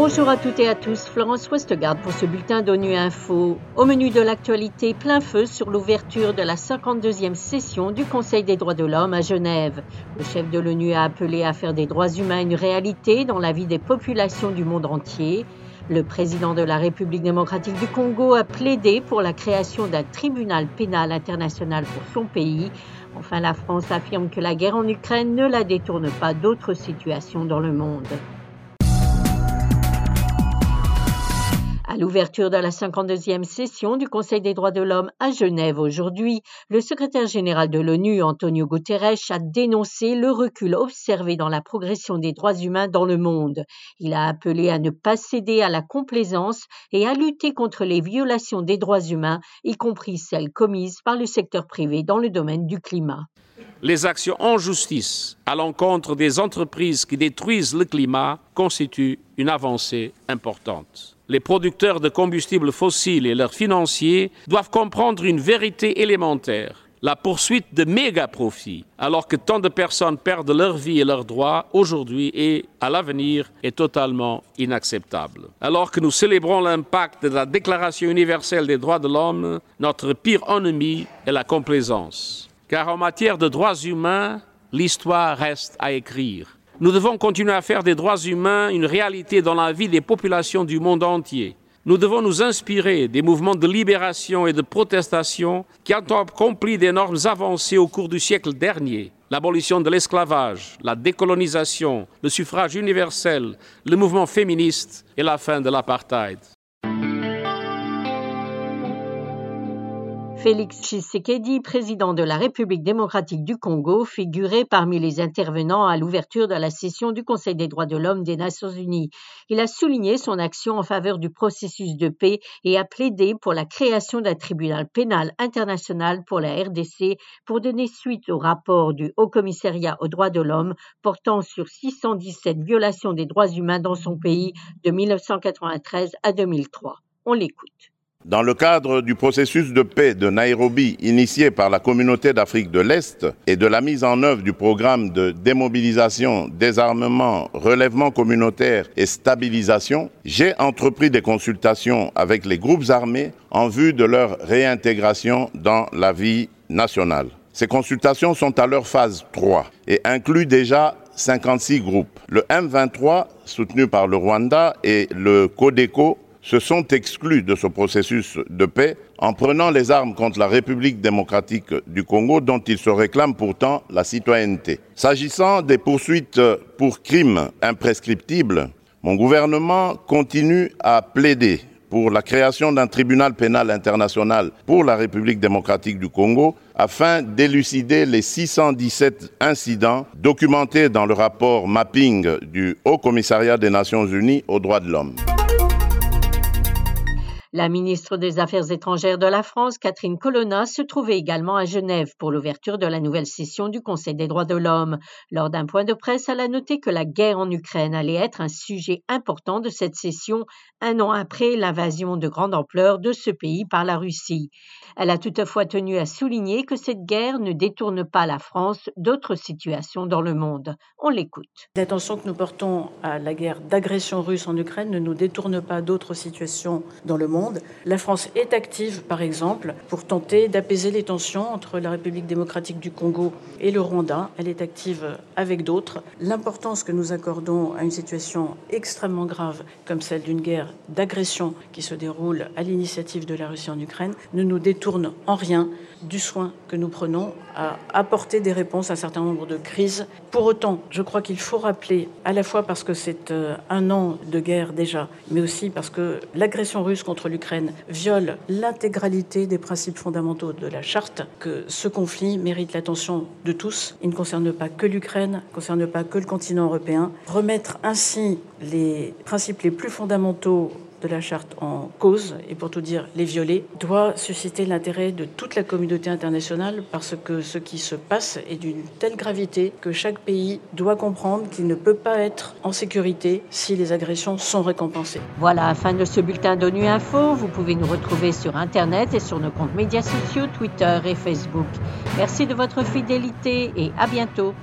Bonjour à toutes et à tous, Florence Westgard pour ce bulletin d'ONU Info. Au menu de l'actualité, plein feu sur l'ouverture de la 52e session du Conseil des droits de l'homme à Genève. Le chef de l'ONU a appelé à faire des droits humains une réalité dans la vie des populations du monde entier. Le président de la République démocratique du Congo a plaidé pour la création d'un tribunal pénal international pour son pays. Enfin, la France affirme que la guerre en Ukraine ne la détourne pas d'autres situations dans le monde. À l'ouverture de la 52e session du Conseil des droits de l'homme à Genève aujourd'hui, le secrétaire général de l'ONU, Antonio Guterres, a dénoncé le recul observé dans la progression des droits humains dans le monde. Il a appelé à ne pas céder à la complaisance et à lutter contre les violations des droits humains, y compris celles commises par le secteur privé dans le domaine du climat. Les actions en justice à l'encontre des entreprises qui détruisent le climat constituent une avancée importante les producteurs de combustibles fossiles et leurs financiers doivent comprendre une vérité élémentaire. La poursuite de méga profits, alors que tant de personnes perdent leur vie et leurs droits aujourd'hui et à l'avenir, est totalement inacceptable. Alors que nous célébrons l'impact de la Déclaration universelle des droits de l'homme, notre pire ennemi est la complaisance. Car en matière de droits humains, l'histoire reste à écrire. Nous devons continuer à faire des droits humains une réalité dans la vie des populations du monde entier. Nous devons nous inspirer des mouvements de libération et de protestation qui ont accompli d'énormes avancées au cours du siècle dernier. L'abolition de l'esclavage, la décolonisation, le suffrage universel, le mouvement féministe et la fin de l'apartheid. Félix Tshisekedi, président de la République démocratique du Congo, figurait parmi les intervenants à l'ouverture de la session du Conseil des droits de l'homme des Nations Unies. Il a souligné son action en faveur du processus de paix et a plaidé pour la création d'un tribunal pénal international pour la RDC pour donner suite au rapport du Haut Commissariat aux droits de l'homme portant sur 617 violations des droits humains dans son pays de 1993 à 2003. On l'écoute. Dans le cadre du processus de paix de Nairobi initié par la communauté d'Afrique de l'Est et de la mise en œuvre du programme de démobilisation, désarmement, relèvement communautaire et stabilisation, j'ai entrepris des consultations avec les groupes armés en vue de leur réintégration dans la vie nationale. Ces consultations sont à leur phase 3 et incluent déjà 56 groupes. Le M23, soutenu par le Rwanda, et le CODECO, se sont exclus de ce processus de paix en prenant les armes contre la République démocratique du Congo dont ils se réclament pourtant la citoyenneté. S'agissant des poursuites pour crimes imprescriptibles, mon gouvernement continue à plaider pour la création d'un tribunal pénal international pour la République démocratique du Congo afin d'élucider les 617 incidents documentés dans le rapport mapping du Haut Commissariat des Nations Unies aux droits de l'homme. La ministre des Affaires étrangères de la France, Catherine Colonna, se trouvait également à Genève pour l'ouverture de la nouvelle session du Conseil des droits de l'homme. Lors d'un point de presse, elle a noté que la guerre en Ukraine allait être un sujet important de cette session, un an après l'invasion de grande ampleur de ce pays par la Russie. Elle a toutefois tenu à souligner que cette guerre ne détourne pas la France d'autres situations dans le monde. On l'écoute. L'attention que nous portons à la guerre d'agression russe en Ukraine ne nous détourne pas d'autres situations dans le monde la France est active, par exemple, pour tenter d'apaiser les tensions entre la République démocratique du Congo et le Rwanda. Elle est active avec d'autres. L'importance que nous accordons à une situation extrêmement grave comme celle d'une guerre d'agression qui se déroule à l'initiative de la Russie en Ukraine ne nous détourne en rien du soin que nous prenons à apporter des réponses à un certain nombre de crises. Pour autant, je crois qu'il faut rappeler, à la fois parce que c'est euh, un an de guerre déjà, mais aussi parce que l'agression russe l'Ukraine viole l'intégralité des principes fondamentaux de la charte, que ce conflit mérite l'attention de tous. Il ne concerne pas que l'Ukraine, ne concerne pas que le continent européen. Remettre ainsi les principes les plus fondamentaux de la charte en cause, et pour tout dire les violer, doit susciter l'intérêt de toute la communauté internationale parce que ce qui se passe est d'une telle gravité que chaque pays doit comprendre qu'il ne peut pas être en sécurité si les agressions sont récompensées. Voilà, fin de ce bulletin d'ONU Info. Vous pouvez nous retrouver sur Internet et sur nos comptes médias sociaux, Twitter et Facebook. Merci de votre fidélité et à bientôt.